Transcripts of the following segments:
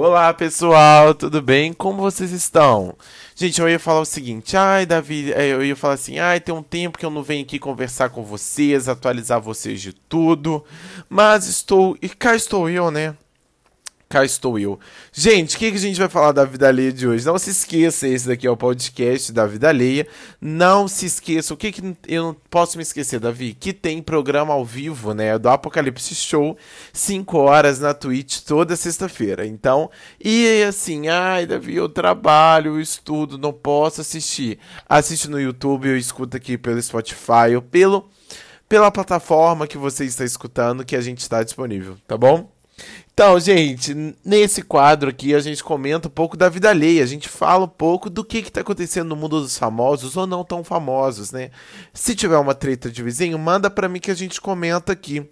Olá pessoal, tudo bem? Como vocês estão? Gente, eu ia falar o seguinte, ai Davi, é, eu ia falar assim, ai tem um tempo que eu não venho aqui conversar com vocês, atualizar vocês de tudo, mas estou, e cá estou eu, né? Cá estou eu. Gente, o que, que a gente vai falar da vida alheia de hoje? Não se esqueça, esse daqui é o podcast da vida alheia. Não se esqueça, o que, que eu não posso me esquecer, Davi? Que tem programa ao vivo, né? Do Apocalipse Show, 5 horas na Twitch toda sexta-feira. Então, e assim, ai, Davi, eu trabalho, eu estudo, não posso assistir. Assiste no YouTube, eu escuto aqui pelo Spotify ou pelo, pela plataforma que você está escutando que a gente está disponível, tá bom? Então, gente, nesse quadro aqui a gente comenta um pouco da vida alheia, a gente fala um pouco do que está acontecendo no mundo dos famosos ou não tão famosos, né? Se tiver uma treta de vizinho, manda para mim que a gente comenta aqui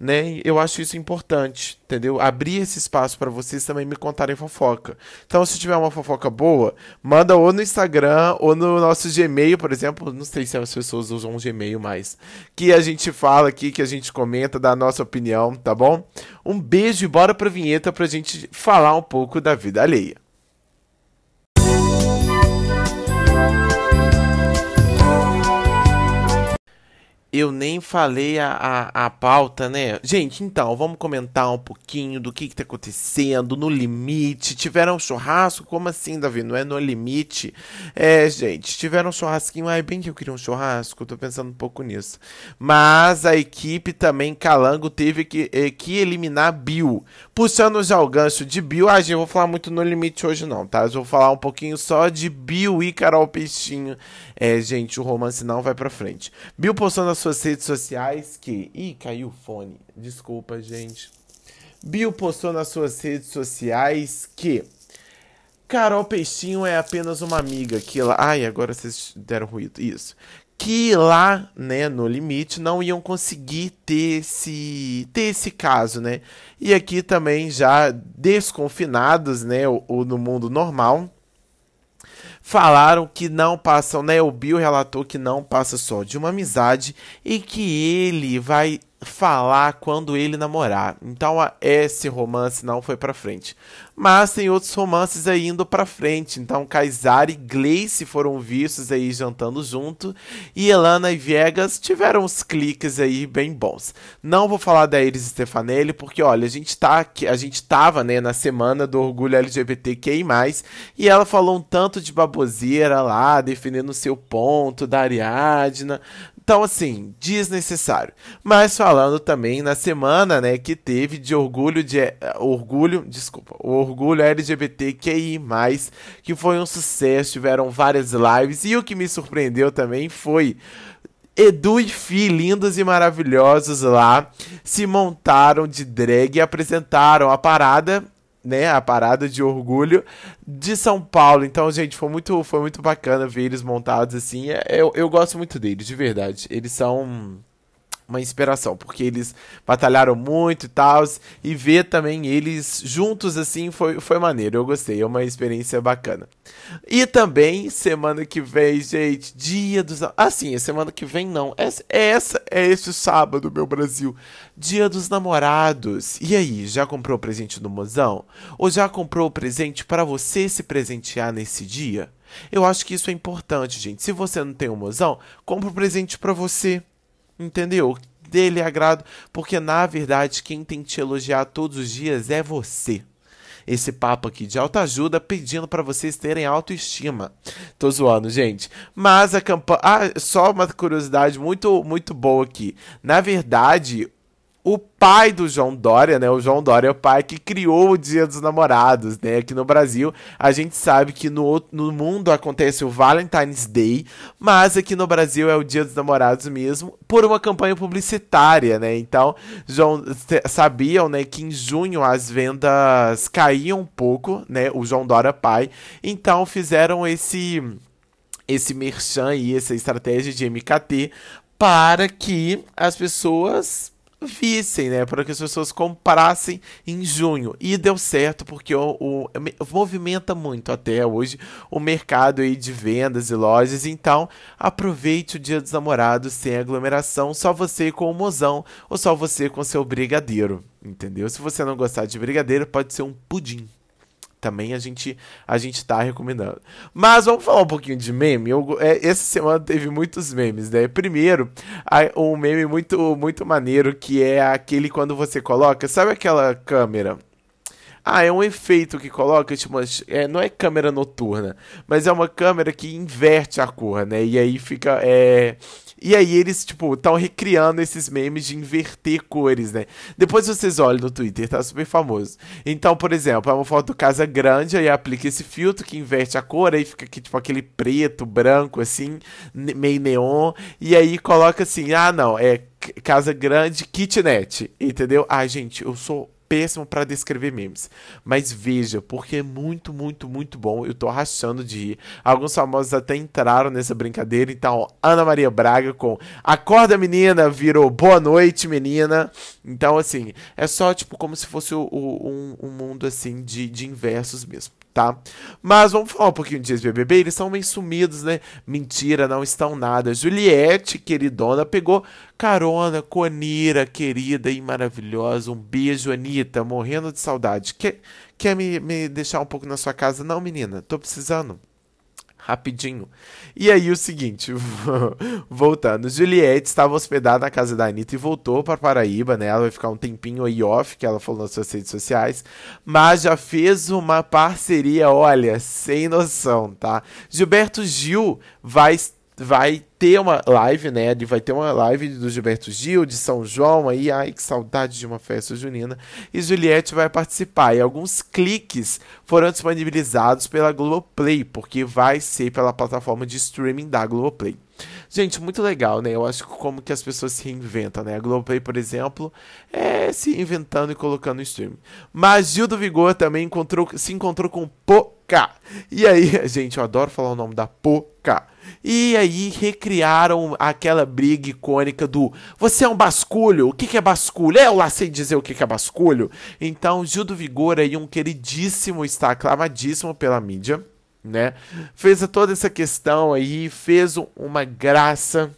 né? Eu acho isso importante, entendeu? Abrir esse espaço para vocês também me contarem fofoca. Então, se tiver uma fofoca boa, manda ou no Instagram ou no nosso Gmail, por exemplo. Não sei se as pessoas usam Gmail mais. Que a gente fala aqui, que a gente comenta, dá a nossa opinião, tá bom? Um beijo e bora pra vinheta pra gente falar um pouco da vida alheia. Eu nem falei a, a, a, pauta, né? Gente, então, vamos comentar um pouquinho do que, que tá acontecendo no limite. Tiveram churrasco? Como assim, Davi? Não é no limite? É, gente, tiveram churrasquinho. Ai, bem que eu queria um churrasco, tô pensando um pouco nisso. Mas a equipe também, Calango, teve que, eh, que eliminar Bill. Puxando já o gancho de Bill. Ah, gente, eu vou falar muito no limite hoje, não, tá? Eu vou falar um pouquinho só de Bill e Carol Peixinho. É, gente, o romance não vai pra frente. Bill postando suas redes sociais que. Ih, caiu o fone. Desculpa, gente. Bill postou nas suas redes sociais que. Carol Peixinho é apenas uma amiga que lá. Ai, agora vocês deram ruído. Isso. Que lá, né, no limite, não iam conseguir ter esse, ter esse caso, né? E aqui também já desconfinados, né, ou no mundo normal, falaram que não passam, né? O Bill relatou que não passa só de uma amizade e que ele vai falar quando ele namorar. Então esse romance não foi para frente. Mas tem outros romances aí indo para frente. Então Kaysar e Gleice foram vistos aí jantando junto e Elana e Viegas tiveram uns cliques aí bem bons. Não vou falar da Iris Stefanelli porque olha, a gente tá aqui, a gente tava, né, na semana do orgulho LGBTQI+, e ela falou um tanto de baboseira lá, defendendo o seu ponto da Ariadna, então, assim, desnecessário. Mas falando também na semana, né, que teve de orgulho de orgulho, desculpa, o orgulho LGBTQI+, que foi um sucesso, tiveram várias lives e o que me surpreendeu também foi Edu e Fi, lindos e maravilhosos lá, se montaram de drag e apresentaram a parada né, a parada de orgulho de São Paulo. Então, gente, foi muito, foi muito bacana ver eles montados assim. É, eu, eu gosto muito deles, de verdade. Eles são uma inspiração, porque eles batalharam muito e tal, e ver também eles juntos assim foi, foi maneiro, eu gostei, é uma experiência bacana. E também, semana que vem, gente, dia dos... Assim, semana que vem não, essa, essa é esse sábado, meu Brasil, dia dos namorados. E aí, já comprou o presente do mozão? Ou já comprou o presente para você se presentear nesse dia? Eu acho que isso é importante, gente. Se você não tem um mozão, compra um presente para você entendeu? Dele agrado, porque na verdade quem tem que te elogiar todos os dias é você. Esse papo aqui de autoajuda pedindo para vocês terem autoestima. Tô zoando, gente. Mas a campanha. Ah, só uma curiosidade muito, muito boa aqui. Na verdade, o pai do João Dória, né? O João Dória é o pai que criou o Dia dos Namorados, né? Aqui no Brasil, a gente sabe que no, no mundo acontece o Valentine's Day, mas aqui no Brasil é o Dia dos Namorados mesmo, por uma campanha publicitária, né? Então, João sabiam, né, que em junho as vendas caíam um pouco, né? O João Dória pai, então fizeram esse esse merchan e essa estratégia de MKT para que as pessoas vissem, né? Para que as pessoas comprassem em junho. E deu certo, porque o, o, movimenta muito até hoje o mercado aí de vendas e lojas. Então, aproveite o dia dos namorados sem aglomeração, só você com o mozão ou só você com seu brigadeiro. Entendeu? Se você não gostar de brigadeiro, pode ser um pudim. Também a gente a gente tá recomendando. Mas vamos falar um pouquinho de meme. Eu, é, essa semana teve muitos memes, né? Primeiro, a, um meme muito muito maneiro que é aquele quando você coloca, sabe aquela câmera ah, é um efeito que coloca, tipo, é, não é câmera noturna, mas é uma câmera que inverte a cor, né? E aí fica. É... E aí eles, tipo, estão recriando esses memes de inverter cores, né? Depois vocês olham no Twitter, tá super famoso. Então, por exemplo, é uma foto casa grande, aí aplica esse filtro que inverte a cor, aí fica aqui, tipo, aquele preto, branco, assim, meio neon. E aí coloca assim, ah, não, é casa grande, kitnet, entendeu? Ah, gente, eu sou péssimo para descrever memes. Mas veja, porque é muito, muito, muito bom. Eu tô rachando de rir. Alguns famosos até entraram nessa brincadeira. Então, Ana Maria Braga com Acorda Menina virou Boa Noite Menina. Então, assim, é só tipo como se fosse o, o, um, um mundo assim de, de inversos mesmo tá? Mas vamos falar um pouquinho de ex-BBB, eles são meio sumidos, né? Mentira, não estão nada. Juliette, queridona, pegou carona com Anira, querida e maravilhosa. Um beijo, Anitta, morrendo de saudade. Quer, quer me, me deixar um pouco na sua casa? Não, menina, tô precisando rapidinho. E aí o seguinte, voltando, Juliette estava hospedada na casa da Anitta e voltou para Paraíba, né? Ela vai ficar um tempinho aí off, que ela falou nas suas redes sociais, mas já fez uma parceria, olha, sem noção, tá? Gilberto Gil vai vai ter uma live, né? Ele vai ter uma live do Gilberto Gil, de São João, aí, ai, que saudade de uma festa junina. E Juliette vai participar. E alguns cliques foram disponibilizados pela Globoplay, porque vai ser pela plataforma de streaming da Globoplay. Gente, muito legal, né? Eu acho como que as pessoas se reinventam, né? A Globoplay, por exemplo, é se inventando e colocando no streaming. Mas Gil do Vigor também encontrou, se encontrou com Poca. E aí, gente, eu adoro falar o nome da Poca. E aí recriaram aquela briga icônica do você é um basculho? O que, é basculho? Eu lá sei dizer o que, que é basculho. Então, Gil do Vigor aí, um queridíssimo, está aclamadíssimo pela mídia, né? Fez toda essa questão aí, fez uma graça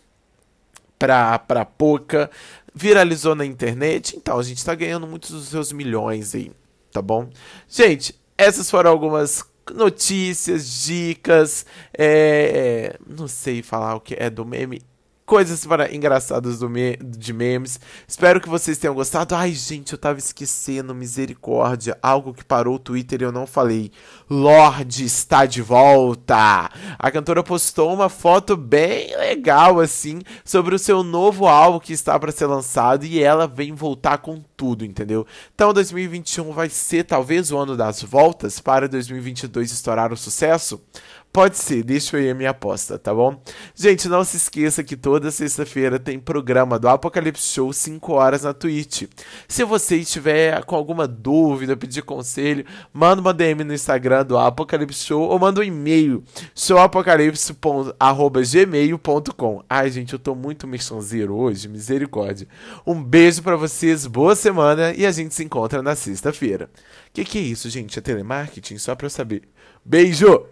pra, pra Poca, viralizou na internet. Então, a gente tá ganhando muitos dos seus milhões aí, tá bom? Gente, essas foram algumas notícias, dicas, é, é, não sei falar o que é do meme coisas para engraçadas me de memes. Espero que vocês tenham gostado. Ai, gente, eu tava esquecendo, misericórdia. Algo que parou o Twitter e eu não falei. Lorde está de volta. A cantora postou uma foto bem legal, assim, sobre o seu novo álbum que está para ser lançado e ela vem voltar com tudo, entendeu? Então 2021 vai ser talvez o ano das voltas para 2022 estourar o sucesso. Pode ser, deixa aí a minha aposta, tá bom? Gente, não se esqueça que toda sexta-feira tem programa do Apocalipse Show 5 horas na Twitch. Se você estiver com alguma dúvida, pedir conselho, manda uma DM no Instagram do Apocalipse Show ou manda um e-mail showapocalipse.gmail.com. Ai, gente, eu tô muito mexãozeiro hoje, misericórdia. Um beijo para vocês, boa semana e a gente se encontra na sexta-feira. Que que é isso, gente? É telemarketing? Só pra eu saber. Beijo!